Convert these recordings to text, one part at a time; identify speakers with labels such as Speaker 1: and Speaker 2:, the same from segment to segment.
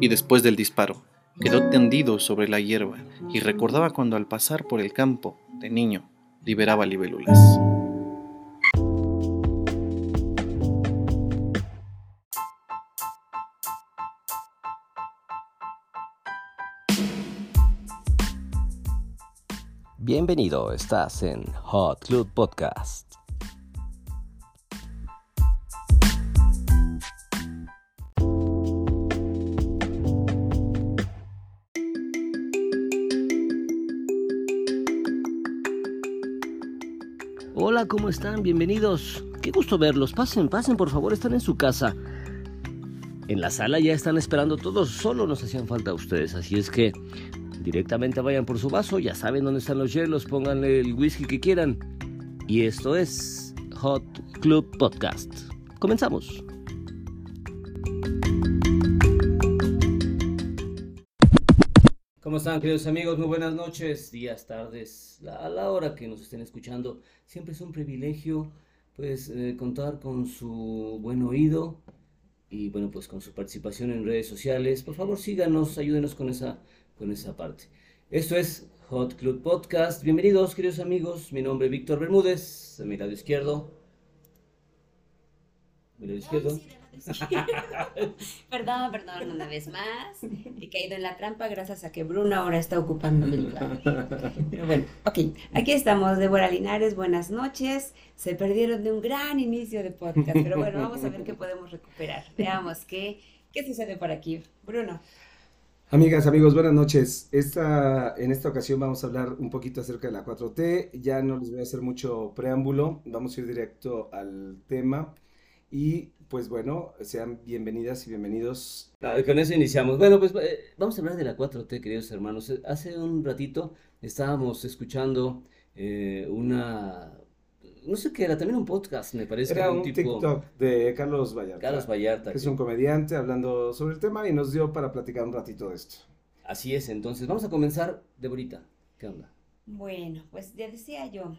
Speaker 1: Y después del disparo, quedó tendido sobre la hierba y recordaba cuando al pasar por el campo, de niño, liberaba libélulas.
Speaker 2: Bienvenido, estás en Hot Club Podcast. ¿Cómo están? Bienvenidos. Qué gusto verlos. Pasen, pasen, por favor, están en su casa. En la sala ya están esperando todos, solo nos hacían falta ustedes, así es que Directamente vayan por su vaso, ya saben dónde están los hielos, pónganle el whisky que quieran. Y esto es Hot Club Podcast. Comenzamos. Están queridos amigos? Muy buenas noches, días, tardes, a la hora que nos estén escuchando. Siempre es un privilegio pues eh, contar con su buen oído y bueno pues con su participación en redes sociales. Por favor síganos, ayúdenos con esa con esa parte. Esto es Hot Club Podcast. Bienvenidos, queridos amigos. Mi nombre es Víctor Bermúdez, de mi lado izquierdo. Mi lado izquierdo.
Speaker 3: perdón, perdón, una vez más. He caído en la trampa gracias a que Bruno ahora está ocupando mi lugar. Pero bueno, ok. Aquí estamos, Débora Linares. Buenas noches. Se perdieron de un gran inicio de podcast, pero bueno, vamos a ver qué podemos recuperar. Veamos qué, qué sucede por aquí. Bruno.
Speaker 4: Amigas, amigos, buenas noches. Esta, en esta ocasión vamos a hablar un poquito acerca de la 4T. Ya no les voy a hacer mucho preámbulo, vamos a ir directo al tema. Y pues bueno, sean bienvenidas y bienvenidos.
Speaker 2: Ah, con eso iniciamos. Bueno, pues eh, vamos a hablar de la 4T, queridos hermanos. Hace un ratito estábamos escuchando eh, una no sé qué era, también un podcast, me parece.
Speaker 4: Era un, TikTok de Carlos Vallarta.
Speaker 2: Carlos Vallarta.
Speaker 4: Que es un comediante hablando sobre el tema y nos dio para platicar un ratito de esto.
Speaker 2: Así es, entonces vamos a comenzar, Deborita, ¿qué onda?
Speaker 3: Bueno, pues ya decía yo,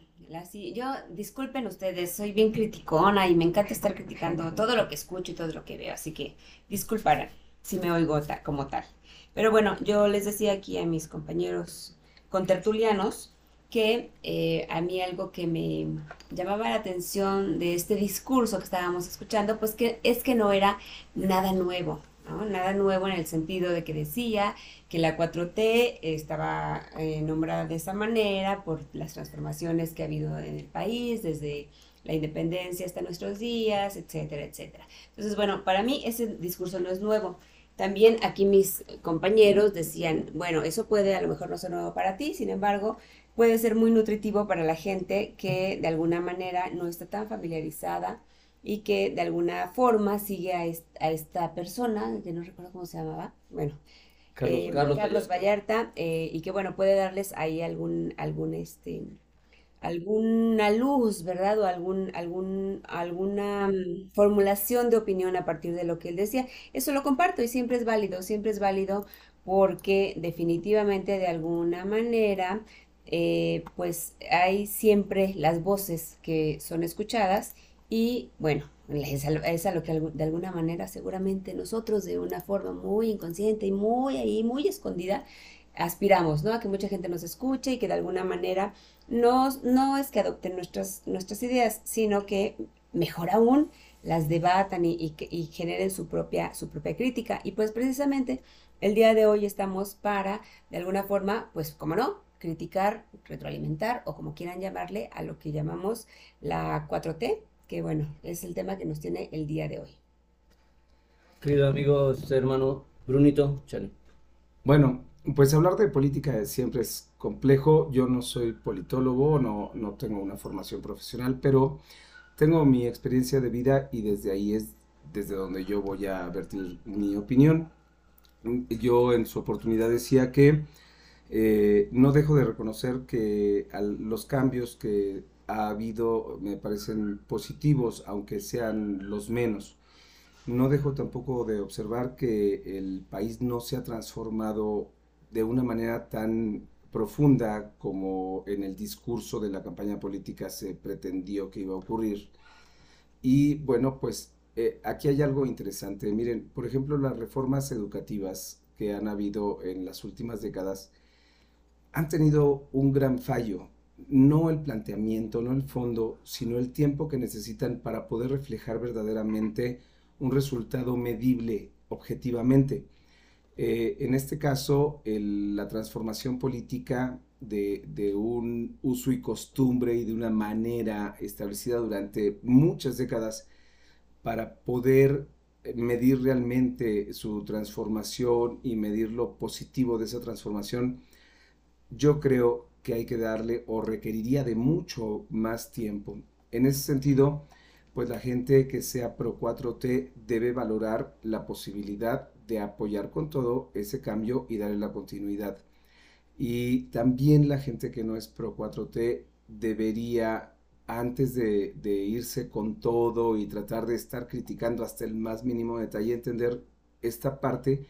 Speaker 3: yo, disculpen ustedes, soy bien criticona y me encanta estar criticando todo lo que escucho y todo lo que veo, así que disculparán si me oigo como tal. Pero bueno, yo les decía aquí a mis compañeros contertulianos que eh, a mí algo que me llamaba la atención de este discurso que estábamos escuchando, pues que es que no era nada nuevo, Nada nuevo en el sentido de que decía que la 4T estaba eh, nombrada de esa manera por las transformaciones que ha habido en el país desde la independencia hasta nuestros días, etcétera, etcétera. Entonces, bueno, para mí ese discurso no es nuevo. También aquí mis compañeros decían, bueno, eso puede a lo mejor no ser nuevo para ti, sin embargo, puede ser muy nutritivo para la gente que de alguna manera no está tan familiarizada y que de alguna forma sigue a, esta persona, que no recuerdo cómo se llamaba, bueno, Carlos, eh, Vallarta, eh, y que bueno, puede darles ahí algún, algún este, alguna luz, ¿verdad? O algún, algún, alguna mm, formulación de opinión a partir de lo que él decía. Eso lo comparto y siempre es válido, siempre es válido porque definitivamente de alguna manera eh, pues hay siempre las voces que son escuchadas y bueno, es a, lo que de alguna manera seguramente nosotros de una forma muy inconsciente y muy ahí, muy escondida, aspiramos, ¿no? A que mucha gente nos escuche y que de alguna manera no, no es que adopten nuestras, nuestras ideas, sino que mejor aún las debatan y, generen su propia, su propia crítica. Y pues precisamente el día de hoy estamos para, de alguna forma, pues, como no, criticar, retroalimentar o como quieran llamarle a lo que llamamos la 4T, que bueno, es el tema que nos tiene el día de hoy.
Speaker 2: Querido amigo, hermano Brunito, chale.
Speaker 4: Bueno, pues hablar de política siempre es complejo. Yo no soy politólogo, no, no tengo una formación profesional, pero tengo mi experiencia de vida y desde ahí es desde donde yo voy a vertir mi opinión. Yo en su oportunidad decía que eh, no dejo de reconocer que los cambios que ha habido me parecen positivos, aunque sean los menos. No dejo tampoco de observar que el país no se ha transformado de una manera tan profunda como en el discurso de la campaña política se pretendió que iba a ocurrir. Y bueno, pues eh, aquí hay algo interesante. Miren, por ejemplo, las reformas educativas que han habido en las últimas décadas han tenido un gran fallo. No el planteamiento, no el fondo, sino el tiempo que necesitan para poder reflejar verdaderamente un resultado medible objetivamente. Eh, en este caso, la transformación política de, de, un uso y costumbre y de una manera establecida durante muchas décadas para poder medir realmente su transformación y medir lo positivo de esa transformación, yo creo que hay que darle o requeriría de mucho más tiempo. En ese sentido, pues la gente que sea pro 4T debe valorar la posibilidad de apoyar con todo ese cambio y darle la continuidad. Y también la gente que no es pro 4T debería, antes de, irse con todo y tratar de estar criticando hasta el más mínimo detalle, entender esta parte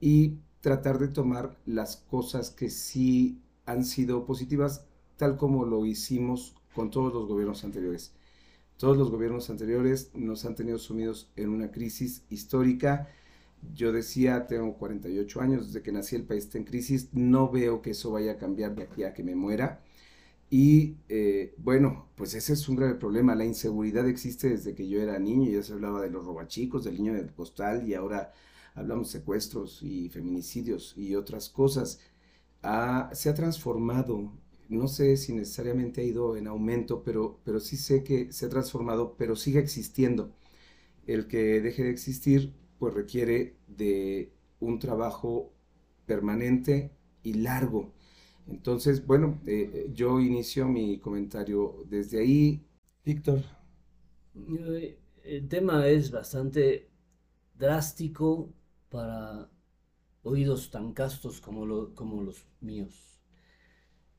Speaker 4: y tratar de tomar las cosas que sí han sido positivas, tal como lo hicimos con todos los gobiernos anteriores. Todos los gobiernos anteriores nos han tenido sumidos en una crisis histórica. Yo decía, tengo 48 años, desde que nací el país está en crisis, no veo que eso vaya a cambiar de aquí a que me muera. Y eh, bueno, pues ese es un grave problema. La inseguridad existe desde que yo era niño, ya se hablaba de los robachicos, del niño del postal y ahora hablamos de secuestros y feminicidios y otras cosas. Se ha transformado no sé si necesariamente ha ido en aumento, pero, pero sí sé que se ha transformado, pero sigue existiendo. El que deje de existir, pues requiere de un trabajo permanente y largo. Entonces, bueno, eh, yo inicio mi comentario desde ahí. Víctor.
Speaker 2: Eh, el tema es bastante drástico para oídos tan castos como, como los míos.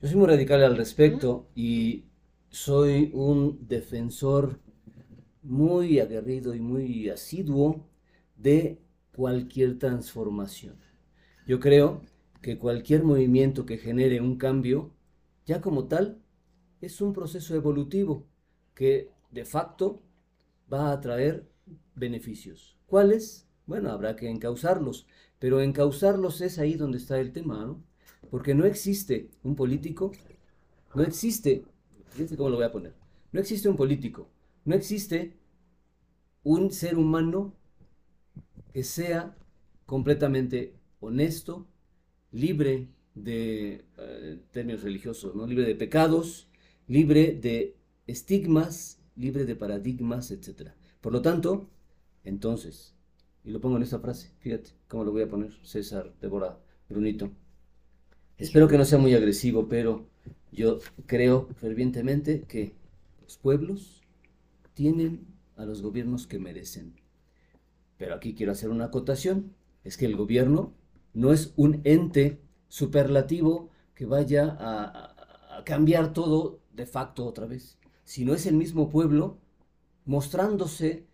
Speaker 2: Yo soy muy radical al respecto y soy un defensor muy aguerrido y muy asiduo de cualquier transformación. Yo creo que cualquier movimiento que genere un cambio, ya como tal, es un proceso evolutivo que de facto va a traer beneficios. ¿Cuáles? Bueno, habrá que encauzarlos, pero encauzarlos es ahí donde está el tema, ¿no? Porque no existe un político, no existe, fíjense cómo lo voy a poner, no existe un político, no existe un ser humano que sea completamente honesto, libre de eh, términos religiosos, ¿no? libre de pecados, libre de estigmas, libre de paradigmas, etc. Por lo tanto, entonces, y lo pongo en esta frase, fíjate cómo lo voy a poner, César, Débora, Brunito. Espero que no sea muy agresivo, pero yo creo fervientemente que los pueblos tienen a los gobiernos que merecen. Pero aquí quiero hacer una acotación, es que el gobierno no es un ente superlativo que vaya a, cambiar todo de facto otra vez, sino es el mismo pueblo mostrándose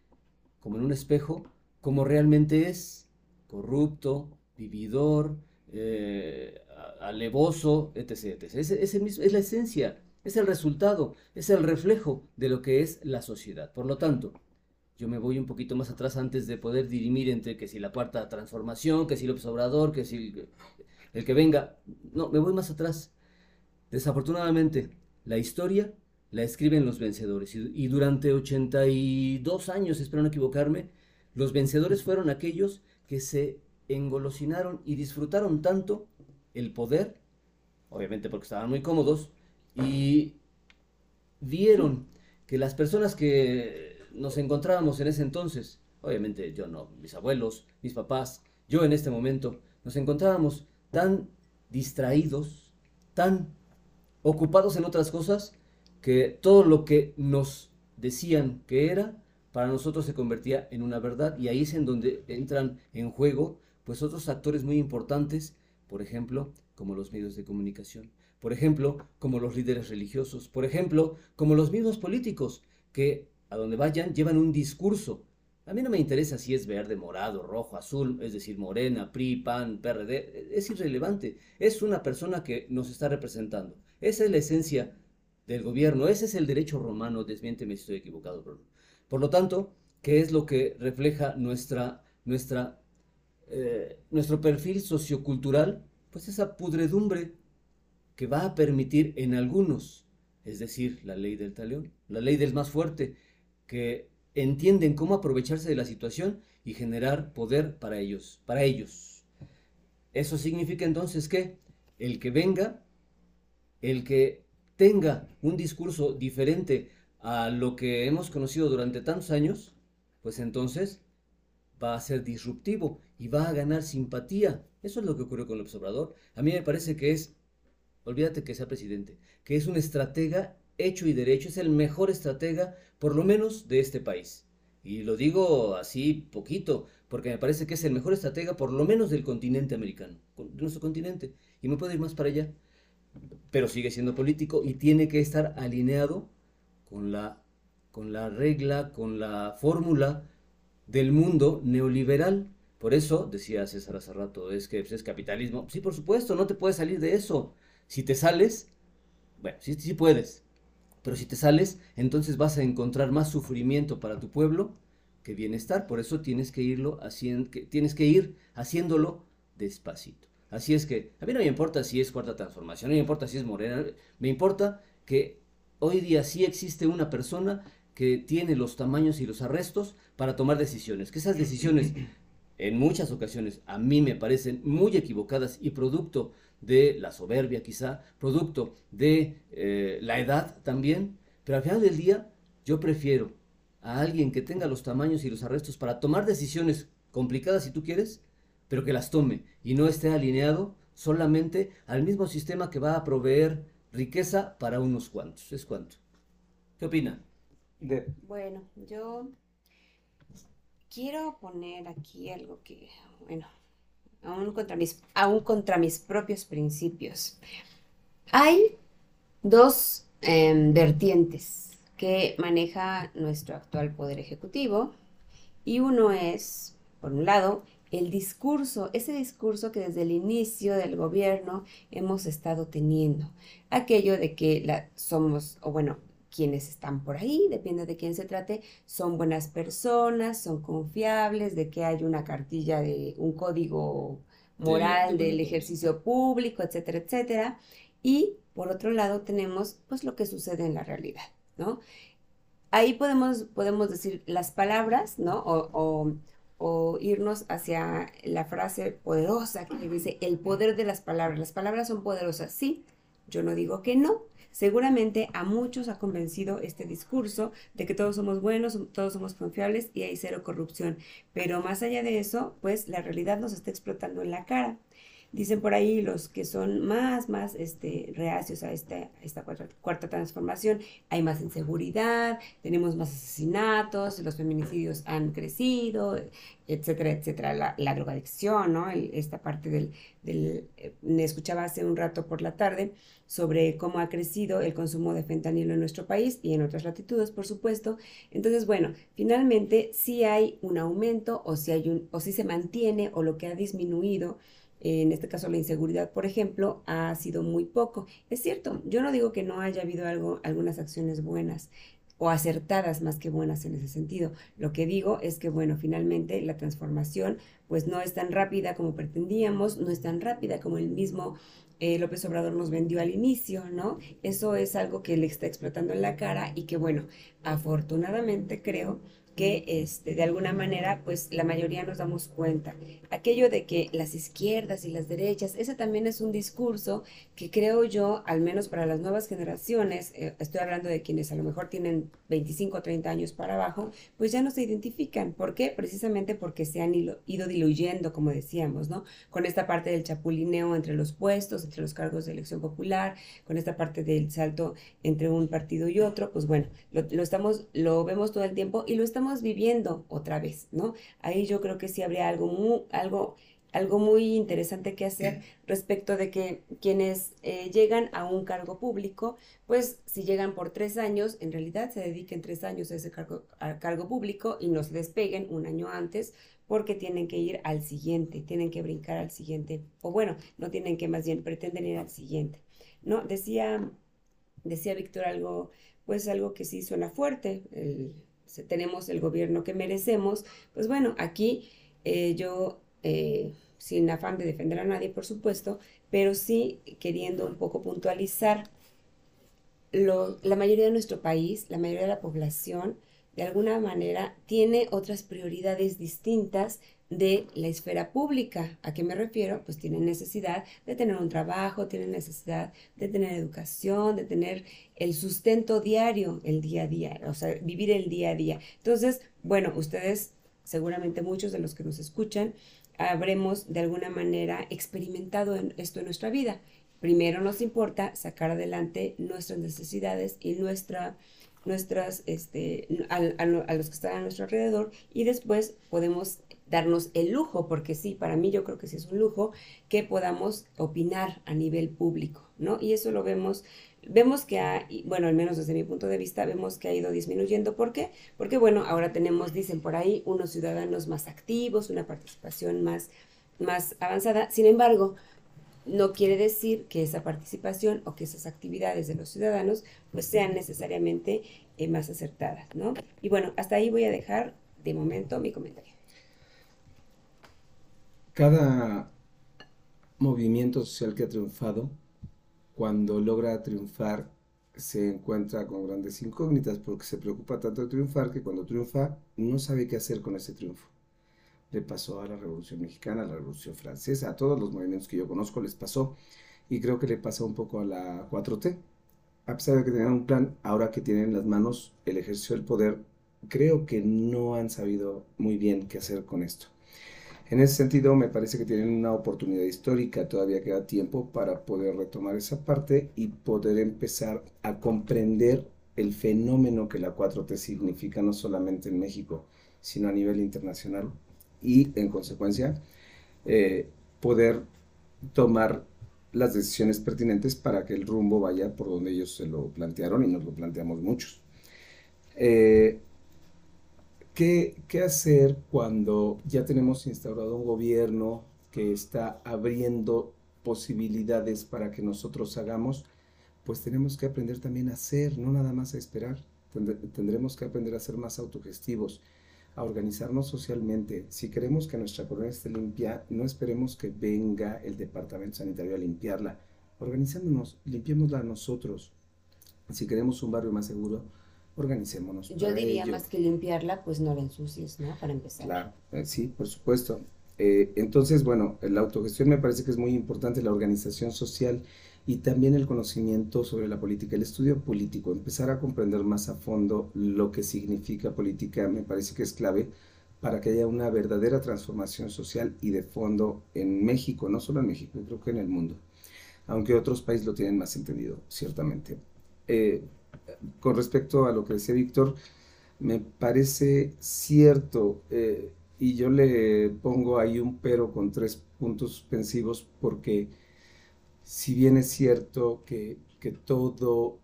Speaker 2: como en un espejo, como realmente es, corrupto, vividor, eh, alevoso, etc. Es, es la esencia, es el resultado, es el reflejo de lo que es la sociedad. Por lo tanto, yo me voy un poquito más atrás antes de poder dirimir entre que si la cuarta transformación, que si López Obrador, que si el, que venga. No, me voy más atrás. Desafortunadamente, la historia la escriben los vencedores. Y, y durante 82 años, espero no equivocarme, los vencedores fueron aquellos que se engolosinaron y disfrutaron tanto el poder, obviamente porque estaban muy cómodos, y vieron que las personas que nos encontrábamos en ese entonces, obviamente yo no, mis abuelos, mis papás, yo en este momento, nos encontrábamos tan distraídos, tan ocupados en otras cosas, que todo lo que nos decían que era, para nosotros se convertía en una verdad y ahí es en donde entran en juego pues otros actores muy importantes por ejemplo, como los medios de comunicación, por ejemplo, como los líderes religiosos, por ejemplo, como los mismos políticos, que a donde vayan llevan un discurso. A mí no me interesa si es verde, morado, rojo, azul, es decir, morena, PRI, PAN, PRD, es irrelevante. Es una persona que nos está representando. Esa es la esencia del gobierno, ese es el derecho romano, desmiénteme si estoy equivocado, Bruno. Por lo tanto, ¿Qué es lo que refleja nuestra, eh, nuestro perfil sociocultural? Pues esa pudredumbre que va a permitir en algunos, es decir, la ley del talión, la ley del más fuerte, que entienden cómo aprovecharse de la situación y generar poder para ellos, para ellos. Eso significa entonces que el que venga, el que tenga un discurso diferente a lo que hemos conocido durante tantos años, pues entonces va a ser disruptivo y va a ganar simpatía. Eso es lo que ocurrió con el observador. A mí me parece que es, olvídate que sea presidente, que es un estratega hecho y derecho, es el mejor estratega, por lo menos, de este país. Y lo digo así poquito, porque me parece que es el mejor estratega, por lo menos del continente americano, de nuestro continente. Y me puedo ir más para allá. Pero sigue siendo político y tiene que estar alineado con la, con la regla, con la fórmula del mundo neoliberal. Por eso, decía César hace rato, es que pues, es capitalismo. Sí, por supuesto, no te puedes salir de eso. Si te sales, bueno, sí, sí puedes, pero si te sales, entonces vas a encontrar más sufrimiento para tu pueblo que bienestar. Por eso tienes que irlo haciendo, tienes que ir haciéndolo despacito. Así es que a mí no me importa si es cuarta transformación, no me importa si es morena, me importa que hoy día sí existe una persona que tiene los tamaños y los arrestos para tomar decisiones. Que esas decisiones en muchas ocasiones a mí me parecen muy equivocadas y producto de la soberbia quizá, producto de eh, la edad también, pero al final del día yo prefiero a alguien que tenga los tamaños y los arrestos para tomar decisiones complicadas si tú quieres, pero que las tome y no esté alineado solamente al mismo sistema que va a proveer riqueza para unos cuantos. Es cuanto. ¿Qué opina?
Speaker 3: Bueno, yo quiero poner aquí algo que, bueno, aún contra mis, aún contra mis propios principios. Hay dos em, vertientes que maneja nuestro actual Poder Ejecutivo y uno es, por un lado, el discurso, ese discurso que desde el inicio del gobierno hemos estado teniendo, aquello de que la, somos, o bueno, quienes están por ahí, depende de quién se trate, son buenas personas, son confiables, de que hay una cartilla de un código moral del ejercicio público, etcétera, etcétera. Y por otro lado tenemos pues lo que sucede en la realidad, ¿no? Ahí podemos, podemos decir las palabras, ¿no? O, o irnos hacia la frase poderosa que dice el poder de las palabras. Las palabras son poderosas, sí, yo no digo que no, Seguramente a muchos ha convencido este discurso de que todos somos buenos, todos somos confiables y hay cero corrupción. Pero más allá de eso, pues la realidad nos está explotando en la cara. Dicen por ahí los que son más, más este, reacios a esta, esta cuarta, transformación, hay más inseguridad, tenemos más asesinatos, los feminicidios han crecido, etcétera, etcétera, la, drogadicción, ¿no? esta parte del, del eh, me escuchaba hace un rato por la tarde sobre cómo ha crecido el consumo de fentanilo en nuestro país y en otras latitudes, por supuesto. Entonces, bueno, finalmente si hay un aumento o si hay un, o si se mantiene o lo que ha disminuido en este caso la inseguridad, por ejemplo, ha sido muy poco. Es cierto, yo no digo que no haya habido algo, algunas acciones buenas o acertadas más que buenas en ese sentido. Lo que digo es que, bueno, finalmente la transformación pues no es tan rápida como pretendíamos, no es tan rápida como el mismo eh, López Obrador nos vendió al inicio, ¿no? Eso es algo que le está explotando en la cara y que, bueno, afortunadamente creo que este, de alguna manera, pues la mayoría nos damos cuenta. Aquello de que las izquierdas y las derechas, ese también es un discurso que creo yo, al menos para las nuevas generaciones, eh, estoy hablando de quienes a lo mejor tienen 25 o 30 años para abajo, pues ya no se identifican. ¿Por qué? Precisamente porque se han ido, diluyendo, como decíamos, ¿no? Con esta parte del chapulineo entre los puestos, entre los cargos de elección popular, con esta parte del salto entre un partido y otro, pues bueno, lo, lo estamos, lo vemos todo el tiempo y lo estamos viviendo otra vez, ¿no? Ahí yo creo que sí habría algo muy, algo, algo muy interesante que hacer respecto de que quienes eh, llegan a un cargo público, pues si llegan por tres años, en realidad se dediquen tres años a ese cargo, cargo público y no se despeguen un año antes porque tienen que ir al siguiente, tienen que brincar al siguiente, o bueno, no tienen que más bien, pretenden ir al siguiente, ¿no? Decía, decía Víctor algo, pues algo que sí suena fuerte, el tenemos el gobierno que merecemos, pues bueno, aquí eh, yo, eh, sin afán de defender a nadie, por supuesto, pero sí queriendo un poco puntualizar, la mayoría de nuestro país, la mayoría de la población, de alguna manera tiene otras prioridades distintas de la esfera pública. ¿A qué me refiero? Pues tienen necesidad de tener un trabajo, tienen necesidad de tener educación, de tener el sustento diario, el día a día, o sea, vivir el día a día. Entonces, bueno, ustedes, seguramente muchos de los que nos escuchan, habremos de alguna manera experimentado esto en nuestra vida. Primero nos importa sacar adelante nuestras necesidades y nuestra nuestras, este, a, a, los que están a nuestro alrededor y después podemos darnos el lujo, porque sí, para mí yo creo que sí es un lujo, que podamos opinar a nivel público, ¿no? Y eso lo vemos, vemos que ha, bueno, al menos desde mi punto de vista, vemos que ha ido disminuyendo. ¿Por qué? Porque, bueno, ahora tenemos, dicen por ahí, unos ciudadanos más activos, una participación más, más avanzada. Sin embargo, no quiere decir que esa participación o que esas actividades de los ciudadanos pues sean necesariamente eh, más acertadas, ¿no? Y bueno, hasta ahí voy a dejar de momento mi comentario
Speaker 4: cada movimiento social que ha triunfado, cuando logra triunfar, se encuentra con grandes incógnitas porque se preocupa tanto de triunfar que cuando triunfa no sabe qué hacer con ese triunfo. Le pasó a la Revolución Mexicana, a la Revolución Francesa, a todos los movimientos que yo conozco les pasó y creo que le pasó un poco a la 4T. A pesar de que tenían un plan, ahora que tienen en las manos el ejercicio del poder, creo que no han sabido muy bien qué hacer con esto. En ese sentido, me parece que tienen una oportunidad histórica, todavía queda tiempo para poder retomar esa parte y poder empezar a comprender el fenómeno que la 4T significa no solamente en México, sino a nivel internacional y, en consecuencia, eh, poder tomar las decisiones pertinentes para que el rumbo vaya por donde ellos se lo plantearon y nos lo planteamos muchos. Eh, ¿Qué, hacer cuando ya tenemos instaurado un gobierno que está abriendo posibilidades para que nosotros hagamos? Pues tenemos que aprender también a hacer, no nada más a esperar. Tendremos que aprender a ser más autogestivos, a organizarnos socialmente. Si queremos que nuestra colonia esté limpia, no esperemos que venga el departamento sanitario a limpiarla. Organizándonos, limpiémosla nosotros. Si queremos un barrio más seguro, organicémonos.
Speaker 3: Yo diría más que limpiarla, pues no la ensucies, ¿no? Para empezar.
Speaker 4: Claro, eh, sí, por supuesto. Eh, entonces, bueno, la autogestión me parece que es muy importante, la organización social y también el conocimiento sobre la política, el estudio político, empezar a comprender más a fondo lo que significa política, me parece que es clave para que haya una verdadera transformación social y de fondo en México, no solo en México, creo que en el mundo, aunque otros países lo tienen más entendido, ciertamente. Eh, con respecto a lo que decía Víctor, me parece cierto, eh, y yo le pongo ahí un pero con tres puntos suspensivos, porque si bien es cierto que, que todo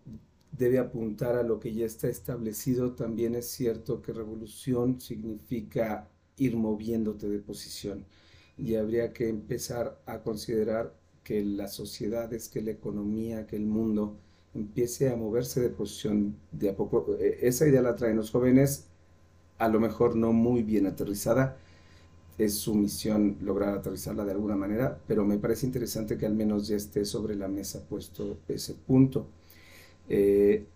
Speaker 4: debe apuntar a lo que ya está establecido, también es cierto que revolución significa ir moviéndote de posición. Y habría que empezar a considerar que las sociedades, que la economía, que el mundo empiece a moverse de posición de a poco. E, esa idea la traen los jóvenes, a lo mejor no muy bien aterrizada. Es su misión lograr aterrizarla de alguna manera, pero me parece interesante que al menos ya esté sobre la mesa puesto ese punto. Eh,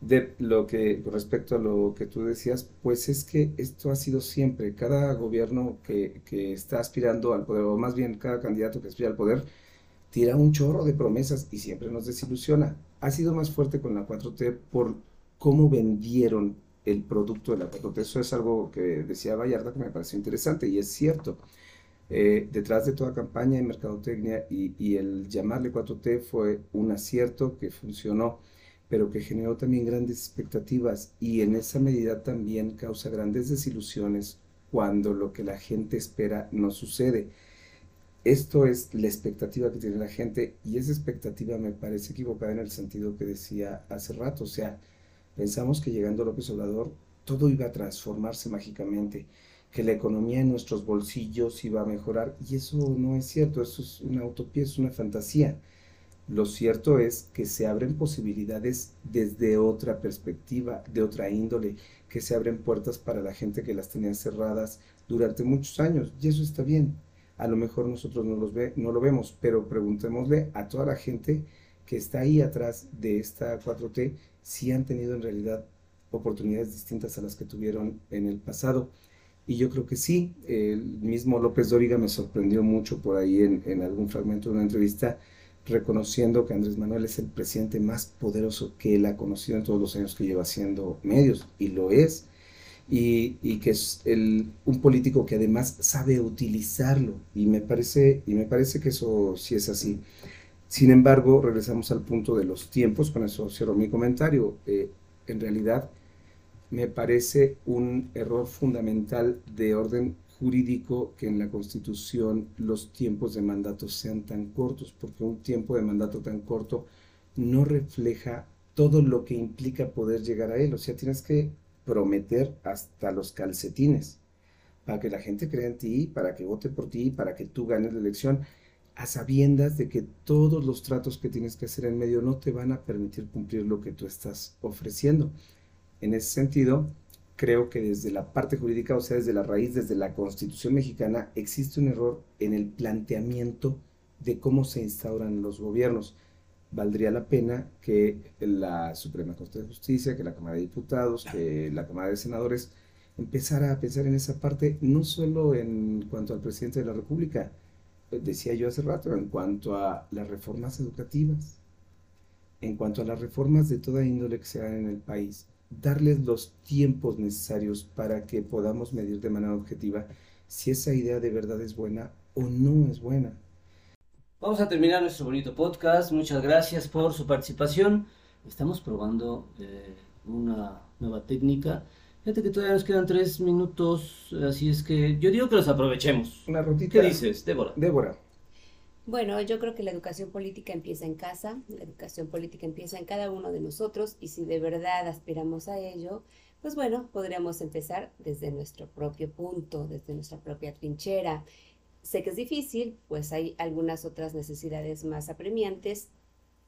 Speaker 4: de lo que respecto a lo que tú decías, pues es que esto ha sido siempre, cada gobierno que, que está aspirando al poder, o más bien cada candidato que aspira al poder, tira un chorro de promesas y siempre nos desilusiona ha sido más fuerte con la 4T por cómo vendieron el producto de la 4T. Eso es algo que decía Vallarta que me pareció interesante y es cierto. Eh, detrás de toda campaña de mercadotecnia y, y, el llamarle 4T fue un acierto que funcionó, pero que generó también grandes expectativas y en esa medida también causa grandes desilusiones cuando lo que la gente espera no sucede esto es la expectativa que tiene la gente y esa expectativa me parece equivocada en el sentido que decía hace rato. O sea, pensamos que llegando López Obrador todo iba a transformarse mágicamente, que la economía en nuestros bolsillos iba a mejorar y eso no es cierto, eso es una utopía, es una fantasía. Lo cierto es que se abren posibilidades desde otra perspectiva, de otra índole, que se abren puertas para la gente que las tenía cerradas durante muchos años, y eso está bien. A lo mejor nosotros no, los ve, no lo vemos, pero preguntémosle a toda la gente que está ahí atrás de esta 4T si han tenido en realidad oportunidades distintas a las que tuvieron en el pasado. Y yo creo que sí, el mismo López Dóriga me sorprendió mucho por ahí en, en algún fragmento de una entrevista, reconociendo que Andrés Manuel es el presidente más poderoso que él ha conocido en todos los años que lleva haciendo medios, y lo es, y, que es el, un político que además sabe utilizarlo, y me parece, y me parece que eso sí es así. Sin embargo, regresamos al punto de los tiempos, con eso cierro mi comentario. Eh, en realidad, me parece un error fundamental de orden jurídico que en la Constitución los tiempos de mandato sean tan cortos, porque un tiempo de mandato tan corto no refleja todo lo que implica poder llegar a él. O sea, tienes que prometer hasta los calcetines para que la gente crea en ti, para que vote por ti, para que tú ganes la elección, a sabiendas de que todos los tratos que tienes que hacer en medio no te van a permitir cumplir lo que tú estás ofreciendo. En ese sentido, creo que desde la parte jurídica, o sea, desde la raíz, desde la Constitución mexicana, existe un error en el planteamiento de cómo se instauran los gobiernos. Valdría la pena que la Suprema Corte de Justicia, que la Cámara de Diputados, que la Cámara de Senadores empezara a pensar en esa parte, no solo en cuanto al presidente de la República, decía yo hace rato, en cuanto a las reformas educativas, en cuanto a las reformas de toda índole que se hagan en el país, darles los tiempos necesarios para que podamos medir de manera objetiva si esa idea de verdad es buena o no es buena.
Speaker 2: Vamos a terminar nuestro bonito podcast. Muchas gracias por su participación. Estamos probando eh, una nueva técnica. Fíjate que todavía nos quedan tres minutos, así es que yo digo que los aprovechemos.
Speaker 4: Una rotita.
Speaker 2: ¿Qué dices, Débora?
Speaker 4: Débora.
Speaker 3: Bueno, yo creo que la educación política empieza en casa, la educación política empieza en cada uno de nosotros y si de verdad aspiramos a ello, pues bueno, podríamos empezar desde nuestro propio punto, desde nuestra propia trinchera. Sé que es difícil, pues hay algunas otras necesidades más apremiantes,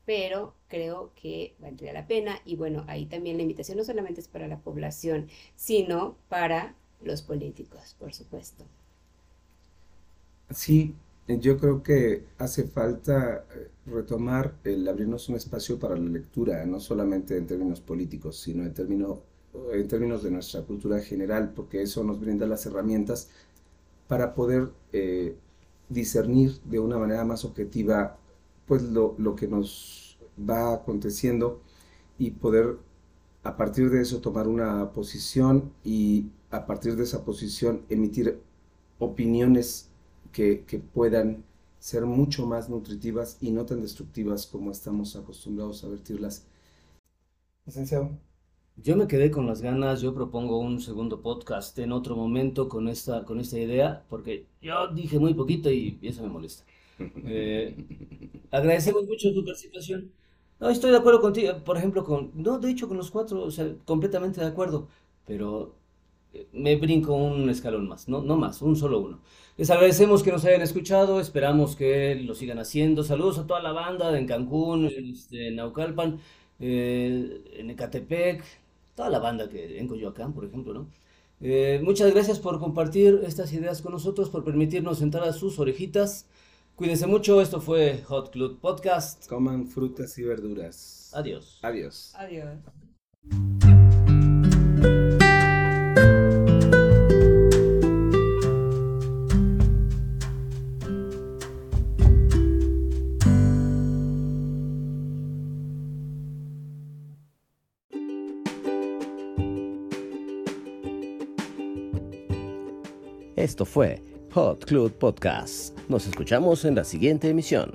Speaker 3: pero creo que valdría la pena y bueno, ahí también la invitación no solamente es para la población, sino para los políticos, por supuesto.
Speaker 4: Sí, yo creo que hace falta eh, retomar el abrirnos un espacio para la lectura, no solamente en términos políticos, sino en, término, en términos de nuestra cultura general, porque eso nos brinda las herramientas para poder eh, discernir de una manera más objetiva pues lo, lo que nos va aconteciendo y poder a partir de eso tomar una posición y a partir de esa posición emitir opiniones que, que, puedan ser mucho más nutritivas y no tan destructivas como estamos acostumbrados a vertirlas. Licenciado.
Speaker 2: Yo me quedé con las ganas, yo propongo un segundo podcast en otro momento con esta, con esta idea, porque yo dije muy poquito y eso me molesta. Eh, agradecemos mucho tu participación. No, estoy de acuerdo contigo, por ejemplo, con, no, de hecho con los cuatro, o sea, completamente de acuerdo, pero me brinco un escalón más, no, no más, un solo uno. Les agradecemos que nos hayan escuchado, esperamos que lo sigan haciendo. Saludos a toda la banda en Cancún, en, este, Naucalpan, eh, en Ecatepec, toda la banda que en Coyoacán, por ejemplo, ¿no? Eh, muchas gracias por compartir estas ideas con nosotros, por permitirnos entrar a sus orejitas. Cuídense mucho, esto fue Hot Club Podcast.
Speaker 4: Coman frutas y verduras.
Speaker 2: Adiós.
Speaker 4: Adiós.
Speaker 3: Adiós.
Speaker 5: Esto fue Hot Club Podcast. Nos escuchamos en la siguiente emisión.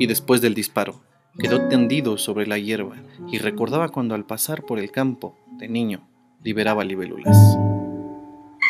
Speaker 1: Y después del disparo, quedó tendido sobre la hierba y recordaba cuando al pasar por el campo, de niño, liberaba libélulas.